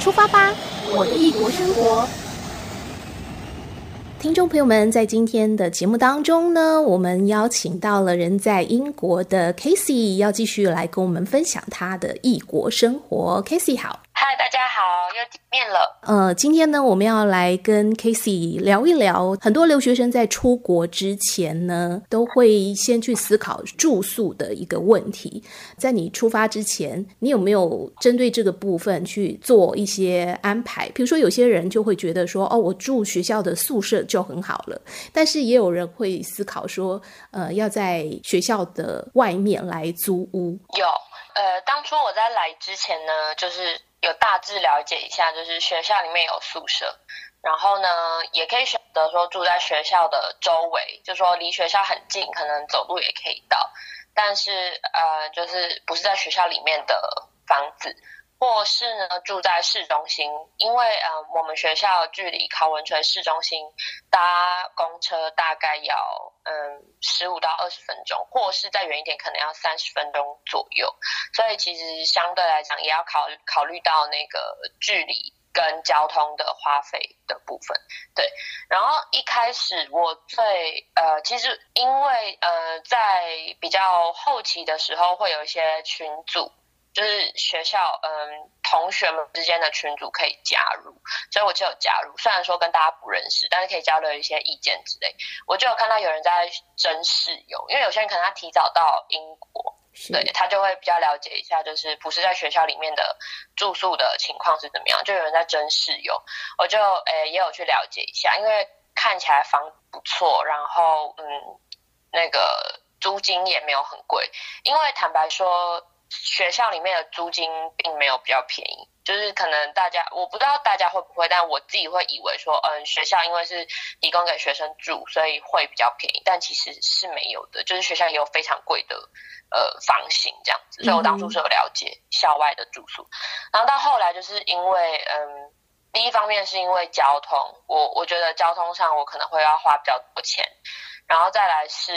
出发吧，我的异国生活。听众朋友们，在今天的节目当中呢，我们邀请到了人在英国的 Casey，要继续来跟我们分享他的异国生活。Casey 好。嗨，大家好，又见面了。呃，今天呢，我们要来跟 Casey 聊一聊。很多留学生在出国之前呢，都会先去思考住宿的一个问题。在你出发之前，你有没有针对这个部分去做一些安排？比如说，有些人就会觉得说，哦，我住学校的宿舍就很好了。但是也有人会思考说，呃，要在学校的外面来租屋。有，呃，当初我在来之前呢，就是。有大致了解一下，就是学校里面有宿舍，然后呢，也可以选择说住在学校的周围，就说离学校很近，可能走路也可以到，但是呃，就是不是在学校里面的房子。或是呢，住在市中心，因为呃，我们学校距离考文垂市中心搭公车大概要嗯十五到二十分钟，或是再远一点，可能要三十分钟左右。所以其实相对来讲，也要考考虑到那个距离跟交通的花费的部分。对，然后一开始我最呃，其实因为呃，在比较后期的时候，会有一些群组。就是学校嗯，同学们之间的群组可以加入，所以我就有加入。虽然说跟大家不认识，但是可以交流一些意见之类。我就有看到有人在征室友，因为有些人可能他提早到英国，对，他就会比较了解一下，就是不是在学校里面的住宿的情况是怎么样。就有人在征室友，我就诶、欸、也有去了解一下，因为看起来房不错，然后嗯，那个租金也没有很贵，因为坦白说。学校里面的租金并没有比较便宜，就是可能大家我不知道大家会不会，但我自己会以为说，嗯，学校因为是提供给学生住，所以会比较便宜，但其实是没有的，就是学校也有非常贵的呃房型这样子，所以我当初是有了解校外的住宿，然后到后来就是因为嗯，第一方面是因为交通，我我觉得交通上我可能会要花比较多钱。然后再来是，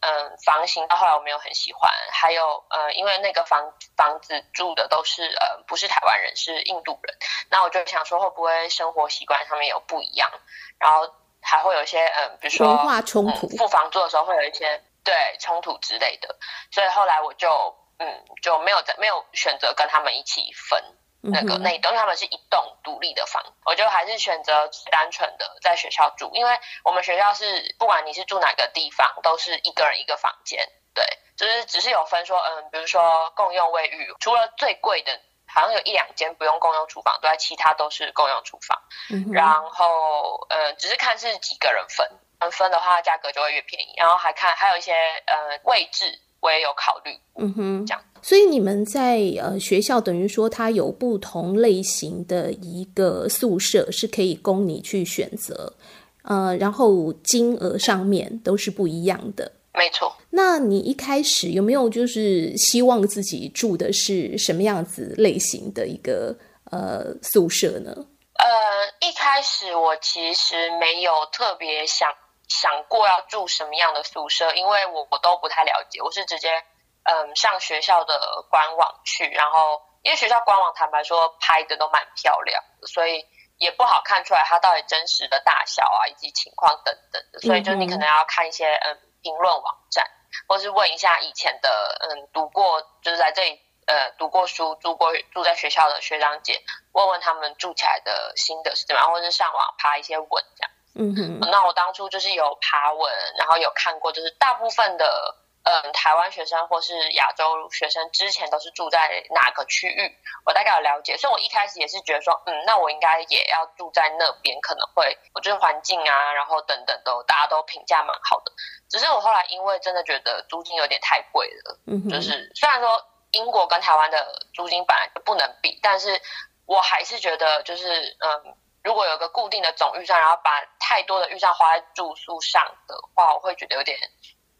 嗯，房型到后来我没有很喜欢，还有，呃，因为那个房房子住的都是，呃，不是台湾人，是印度人，那我就想说会不会生活习惯上面有不一样，然后还会有一些，嗯，比如说文化冲突，付房租的时候会有一些对冲突之类的，所以后来我就，嗯，就没有在没有选择跟他们一起分。那个那一栋，因为他们是一栋独立的房，我就还是选择单纯的在学校住，因为我们学校是不管你是住哪个地方，都是一个人一个房间，对，就是只是有分说，嗯，比如说共用卫浴，除了最贵的，好像有一两间不用共用厨房，对，其他都是共用厨房，嗯，然后呃，只是看是几个人分，嗯，分的话价格就会越便宜，然后还看还有一些呃位置。我也有考虑，嗯哼，这样。所以你们在呃学校等于说它有不同类型的一个宿舍是可以供你去选择，呃，然后金额上面都是不一样的。没错。那你一开始有没有就是希望自己住的是什么样子类型的一个呃宿舍呢？呃，一开始我其实没有特别想。想过要住什么样的宿舍，因为我我都不太了解，我是直接嗯上学校的官网去，然后因为学校官网坦白说拍的都蛮漂亮的，所以也不好看出来它到底真实的大小啊以及情况等等的，所以就你可能要看一些嗯评论网站，或是问一下以前的嗯读过就是在这里呃读过书住过住在学校的学长姐，问问他们住起来的心得是怎么样，或者是上网爬一些文这样。嗯哼，那我当初就是有爬文，然后有看过，就是大部分的嗯台湾学生或是亚洲学生之前都是住在哪个区域，我大概有了解，所以我一开始也是觉得说，嗯，那我应该也要住在那边，可能会我觉得环境啊，然后等等都大家都评价蛮好的。只是我后来因为真的觉得租金有点太贵了，嗯哼，就是虽然说英国跟台湾的租金本来就不能比，但是我还是觉得就是嗯。如果有个固定的总预算，然后把太多的预算花在住宿上的话，我会觉得有点，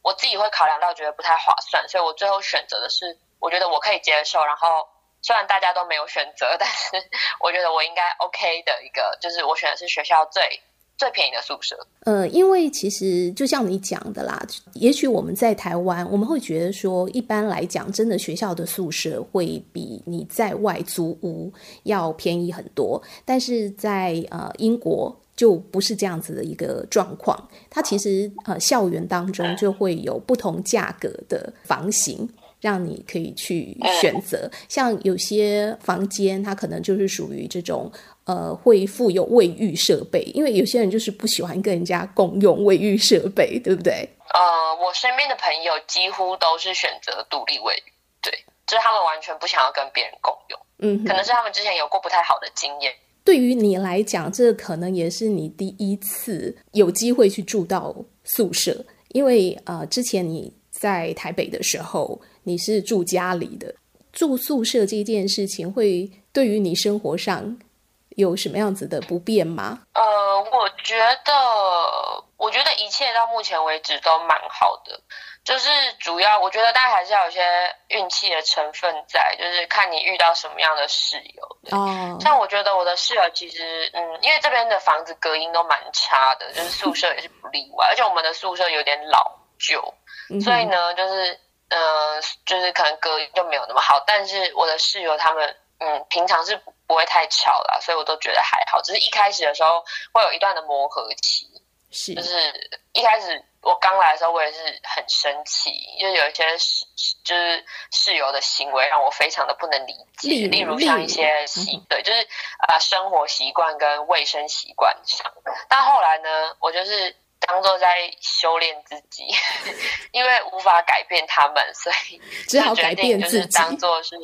我自己会考量到觉得不太划算，所以我最后选择的是，我觉得我可以接受。然后虽然大家都没有选择，但是我觉得我应该 OK 的一个，就是我选的是学校最最便宜的宿舍。呃，因为其实就像你讲的啦，也许我们在台湾，我们会觉得说，一般来讲，真的学校的宿舍会比你在外租屋要便宜很多。但是在呃英国就不是这样子的一个状况，它其实呃校园当中就会有不同价格的房型。让你可以去选择，像有些房间，它可能就是属于这种，呃，会附有卫浴设备，因为有些人就是不喜欢跟人家共用卫浴设备，对不对？呃，我身边的朋友几乎都是选择独立卫浴，对，就是他们完全不想要跟别人共用，嗯，可能是他们之前有过不太好的经验。对于你来讲，这可能也是你第一次有机会去住到宿舍，因为呃，之前你在台北的时候。你是住家里的，住宿舍这件事情会对于你生活上有什么样子的不便吗？呃，我觉得，我觉得一切到目前为止都蛮好的，就是主要我觉得，大家还是要有些运气的成分在，就是看你遇到什么样的室友。哦，像我觉得我的室友其实，嗯，因为这边的房子隔音都蛮差的，就是宿舍也是不例外，而且我们的宿舍有点老旧，嗯、所以呢，就是。嗯、呃，就是可能隔音就没有那么好，但是我的室友他们，嗯，平常是不会太吵啦，所以我都觉得还好。只是一开始的时候会有一段的磨合期，是，就是一开始我刚来的时候，我也是很生气，就有一些室就是室友的行为让我非常的不能理解，例，例如像一些习、嗯、对，就是啊、呃、生活习惯跟卫生习惯上。但后来呢，我就是。当做在修炼自己，因为无法改变他们，所以 就决定就是当做是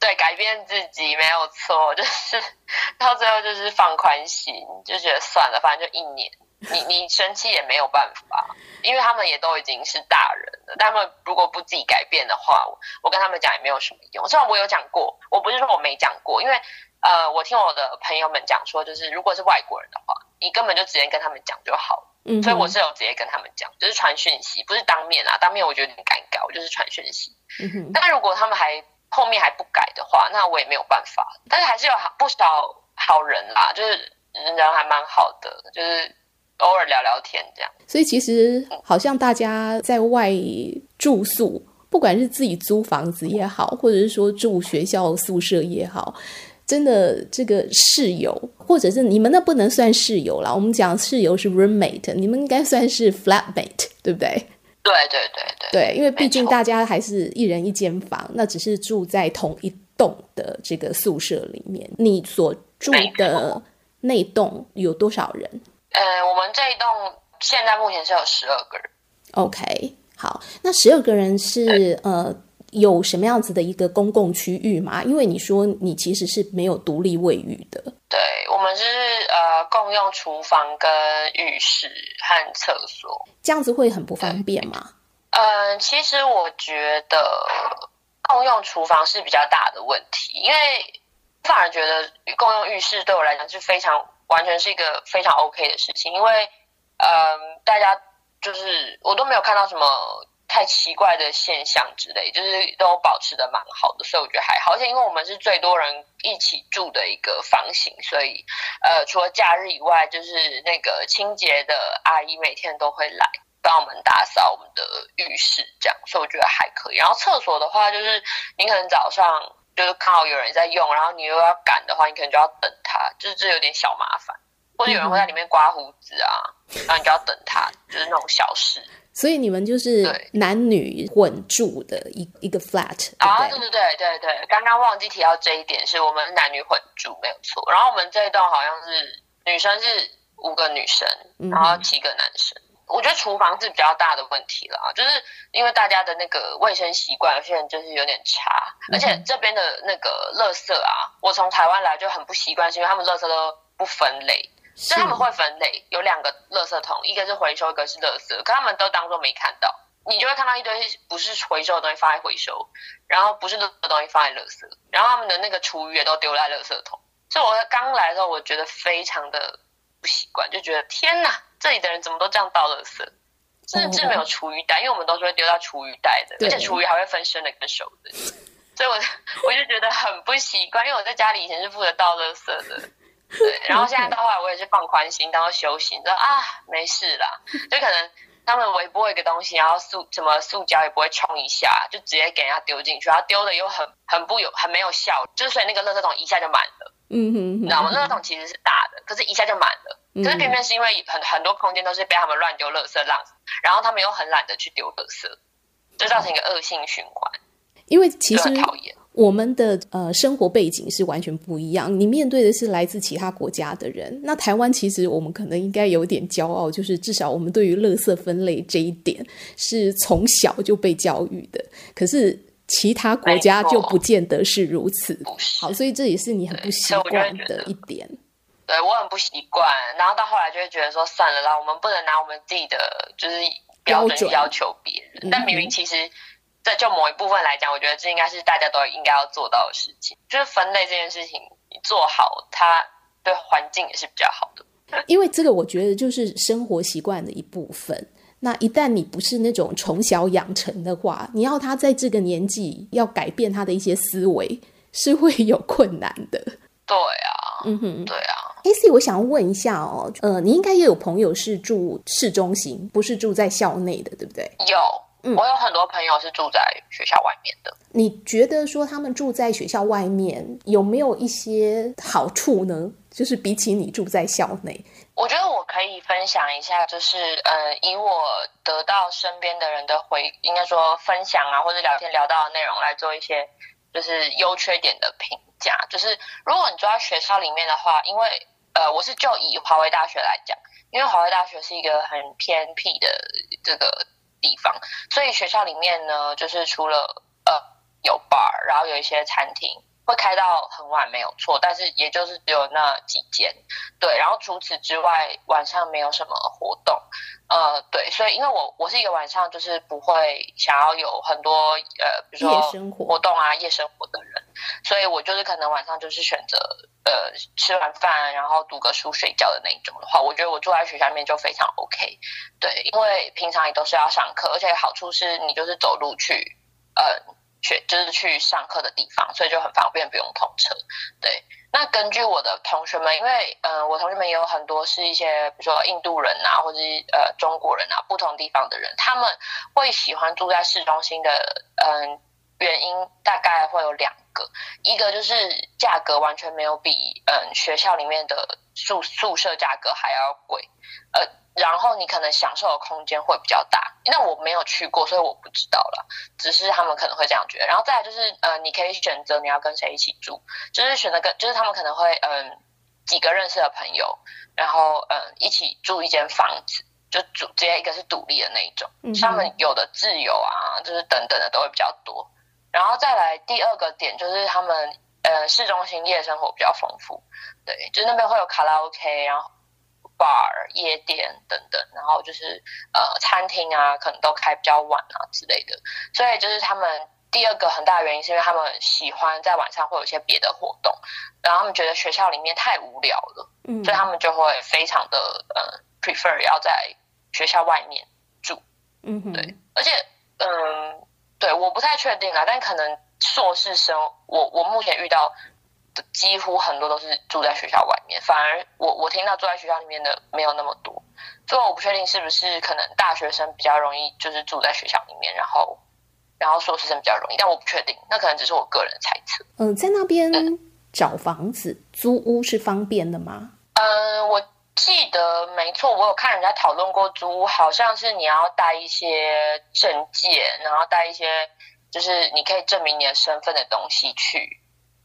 对改变自己没有错，就是 到最后就是放宽心，就觉得算了，反正就一年，你你生气也没有办法，因为他们也都已经是大人了，他们如果不自己改变的话，我跟他们讲也没有什么用。虽然我有讲过，我不是说我没讲过，因为呃，我听我的朋友们讲说，就是如果是外国人的话，你根本就直接跟他们讲就好了。嗯，所以我是有直接跟他们讲，就是传讯息，不是当面啊，当面我觉得有点尴尬，我就是传讯息。嗯哼，但如果他们还后面还不改的话，那我也没有办法。但是还是有不少好人啦，就是人还蛮好的，就是偶尔聊聊天这样。所以其实好像大家在外住宿，不管是自己租房子也好，或者是说住学校宿舍也好。真的，这个室友，或者是你们那不能算室友啦。我们讲室友是 roommate，你们应该算是 flatmate，对不对？对对对对。对，因为毕竟大家还是一人一间房，那只是住在同一栋的这个宿舍里面。你所住的那栋有多少人？呃，我们这一栋现在目前是有十二个人。OK，好，那十二个人是呃。有什么样子的一个公共区域吗？因为你说你其实是没有独立卫浴的。对，我们是呃共用厨房跟浴室和厕所，这样子会很不方便吗？嗯、呃，其实我觉得共用厨房是比较大的问题，因为反而觉得共用浴室对我来讲是非常完全是一个非常 OK 的事情，因为嗯、呃，大家就是我都没有看到什么。太奇怪的现象之类，就是都保持得蛮好的，所以我觉得还好。而且因为我们是最多人一起住的一个房型，所以呃，除了假日以外，就是那个清洁的阿姨每天都会来帮我们打扫我们的浴室，这样，所以我觉得还可以。然后厕所的话，就是你可能早上就是刚好有人在用，然后你又要赶的话，你可能就要等他，就是这有点小麻烦。或者有人会在里面刮胡子啊，然后你就要等他，就是那种小事。所以你们就是男女混住的一一个 flat 啊，对对对对对，刚刚忘记提到这一点，是我们男女混住没有错。然后我们这一栋好像是女生是五个女生，然后七个男生。嗯、我觉得厨房是比较大的问题了，就是因为大家的那个卫生习惯，有些人就是有点差，而且这边的那个垃圾啊，我从台湾来就很不习惯，是因为他们垃圾都不分类。所以他们会分类，有两个垃圾桶，一个是回收，一个是垃圾。可他们都当做没看到，你就会看到一堆不是回收的东西放在回收，然后不是垃圾的东西放在垃圾，然后他们的那个厨余也都丢在垃圾桶。所以我刚来的时候，我觉得非常的不习惯，就觉得天哪，这里的人怎么都这样倒垃圾？甚至没有厨余袋，因为我们都是会丢到厨余袋的，而且厨余还会分生的跟熟的。所以我 我就觉得很不习惯，因为我在家里以前是负责倒垃圾的。对，然后现在到后来我也是放宽心，当休息，说啊没事啦，就可能他们微波一个东西，然后塑什么塑胶也不会冲一下，就直接给人家丢进去，然后丢的又很很不有很没有效，就是所以那个垃圾桶一下就满了，嗯哼，你知道吗？垃圾桶其实是大的，可是一下就满了，可是偏偏是因为很很多空间都是被他们乱丢垃圾浪，然后他们又很懒得去丢垃圾，就造成一个恶性循环，因为其实很讨厌。我们的呃生活背景是完全不一样，你面对的是来自其他国家的人。那台湾其实我们可能应该有点骄傲，就是至少我们对于垃圾分类这一点是从小就被教育的。可是其他国家就不见得是如此。好，所以这也是你很不习惯的一点。对，我很不习惯，然后到后来就会觉得说算了啦，我们不能拿我们自己的就是标准要求别人，但明明其实。这就某一部分来讲，我觉得这应该是大家都应该要做到的事情，就是分类这件事情你做好，它对环境也是比较好的。因为这个，我觉得就是生活习惯的一部分。那一旦你不是那种从小养成的话，你要他在这个年纪要改变他的一些思维，是会有困难的。对啊，嗯哼，对啊。AC，我想问一下哦，呃，你应该也有朋友是住市中心，不是住在校内的，对不对？有。嗯，我有很多朋友是住在学校外面的。你觉得说他们住在学校外面有没有一些好处呢？就是比起你住在校内，我觉得我可以分享一下，就是呃，以我得到身边的人的回，应该说分享啊，或者聊天聊到的内容来做一些就是优缺点的评价。就是如果你住在学校里面的话，因为呃，我是就以华为大学来讲，因为华为大学是一个很偏僻的这个。地方，所以学校里面呢，就是除了呃有 bar，然后有一些餐厅。会开到很晚，没有错，但是也就是只有那几间，对，然后除此之外，晚上没有什么活动，呃，对，所以因为我我是一个晚上就是不会想要有很多呃，比如说活动啊，夜生活的人，所以我就是可能晚上就是选择呃吃完饭然后读个书睡觉的那一种的话，我觉得我住在学校面就非常 OK。对，因为平常也都是要上课，而且好处是你就是走路去，呃，学就是去上课的地方，所以就很方便，不用通车。对，那根据我的同学们，因为呃，我同学们也有很多是一些，比如说印度人啊，或者是呃中国人啊，不同地方的人，他们会喜欢住在市中心的，嗯、原因大概会有两个，一个就是价格完全没有比嗯、学校里面的宿宿舍价格还要贵，呃。然后你可能享受的空间会比较大，那我没有去过，所以我不知道了。只是他们可能会这样觉得。然后再来就是，呃，你可以选择你要跟谁一起住，就是选择跟，就是他们可能会，嗯、呃，几个认识的朋友，然后，嗯、呃，一起住一间房子，就住直接一个是独立的那一种。嗯、他们有的自由啊，就是等等的都会比较多。然后再来第二个点就是他们，呃，市中心夜生活比较丰富，对，就是那边会有卡拉 OK，然后。Bar 夜店等等，然后就是呃餐厅啊，可能都开比较晚啊之类的，所以就是他们第二个很大的原因是因为他们喜欢在晚上会有一些别的活动，然后他们觉得学校里面太无聊了，嗯，所以他们就会非常的呃 prefer 要在学校外面住，嗯哼，对，而且嗯对，我不太确定啊，但可能硕士生，我我目前遇到。几乎很多都是住在学校外面，反而我我听到住在学校里面的没有那么多，所以我不确定是不是可能大学生比较容易就是住在学校里面，然后然后硕士生比较容易，但我不确定，那可能只是我个人的猜测。嗯、呃，在那边找房子、嗯、租屋是方便的吗？嗯、呃，我记得没错，我有看人家讨论过租屋，好像是你要带一些证件，然后带一些就是你可以证明你的身份的东西去。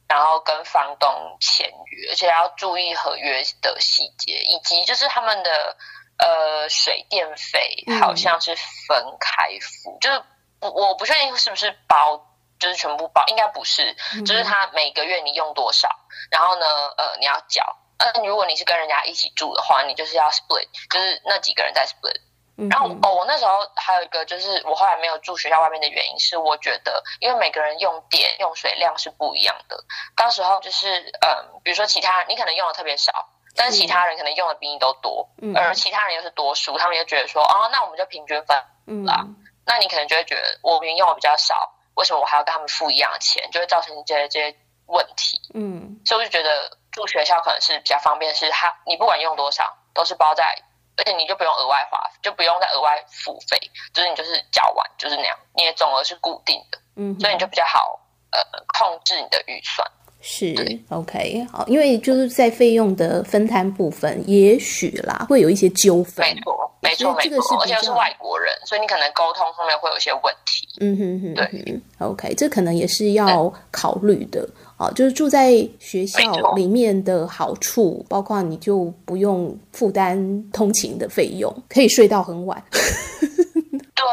然后跟房东签约，而且要注意合约的细节，以及就是他们的呃水电费好像是分开付，嗯、就是我我不确定是不是包，就是全部包，应该不是，嗯、就是他每个月你用多少，然后呢呃你要缴，呃如果你是跟人家一起住的话，你就是要 split，就是那几个人在 split。然后哦，我那时候还有一个就是我后来没有住学校外面的原因是，我觉得因为每个人用电用水量是不一样的，到时候就是嗯，比如说其他你可能用的特别少，但是其他人可能用的比你都多，嗯、而其他人又是多数，他们就觉得说哦，那我们就平均分啦。嗯、那你可能就会觉得我明明用的比较少，为什么我还要跟他们付一样的钱，就会造成这些这些问题。嗯，所以我就觉得。住学校可能是比较方便，是它你不管用多少都是包在，而且你就不用额外花，就不用再额外付费，就是你就是缴完就是那样，你的总额是固定的，嗯，所以你就比较好呃控制你的预算。是 OK 好，因为就是在费用的分摊部分，也许啦会有一些纠纷。没错，没错，没错，而且是外国人，所以你可能沟通上面会有一些问题。嗯哼哼，对，OK，这可能也是要考虑的啊。就是住在学校里面的好处，包括你就不用负担通勤的费用，可以睡到很晚。对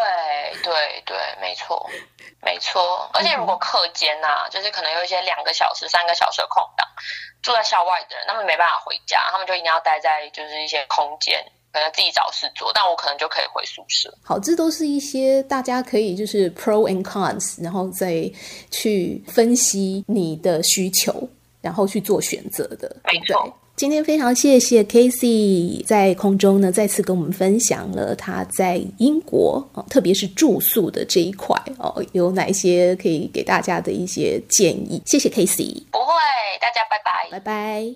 对对，没错。没错，而且如果课间呐、啊，就是可能有一些两个小时、三个小时的空档，住在校外的人，他们没办法回家，他们就一定要待在就是一些空间，可能自己找事做。但我可能就可以回宿舍。好，这都是一些大家可以就是 pro and cons，然后再去分析你的需求，然后去做选择的。没错。今天非常谢谢 Casey 在空中呢再次跟我们分享了他在英国哦，特别是住宿的这一块哦，有哪一些可以给大家的一些建议？谢谢 Casey。不会，大家拜拜，拜拜。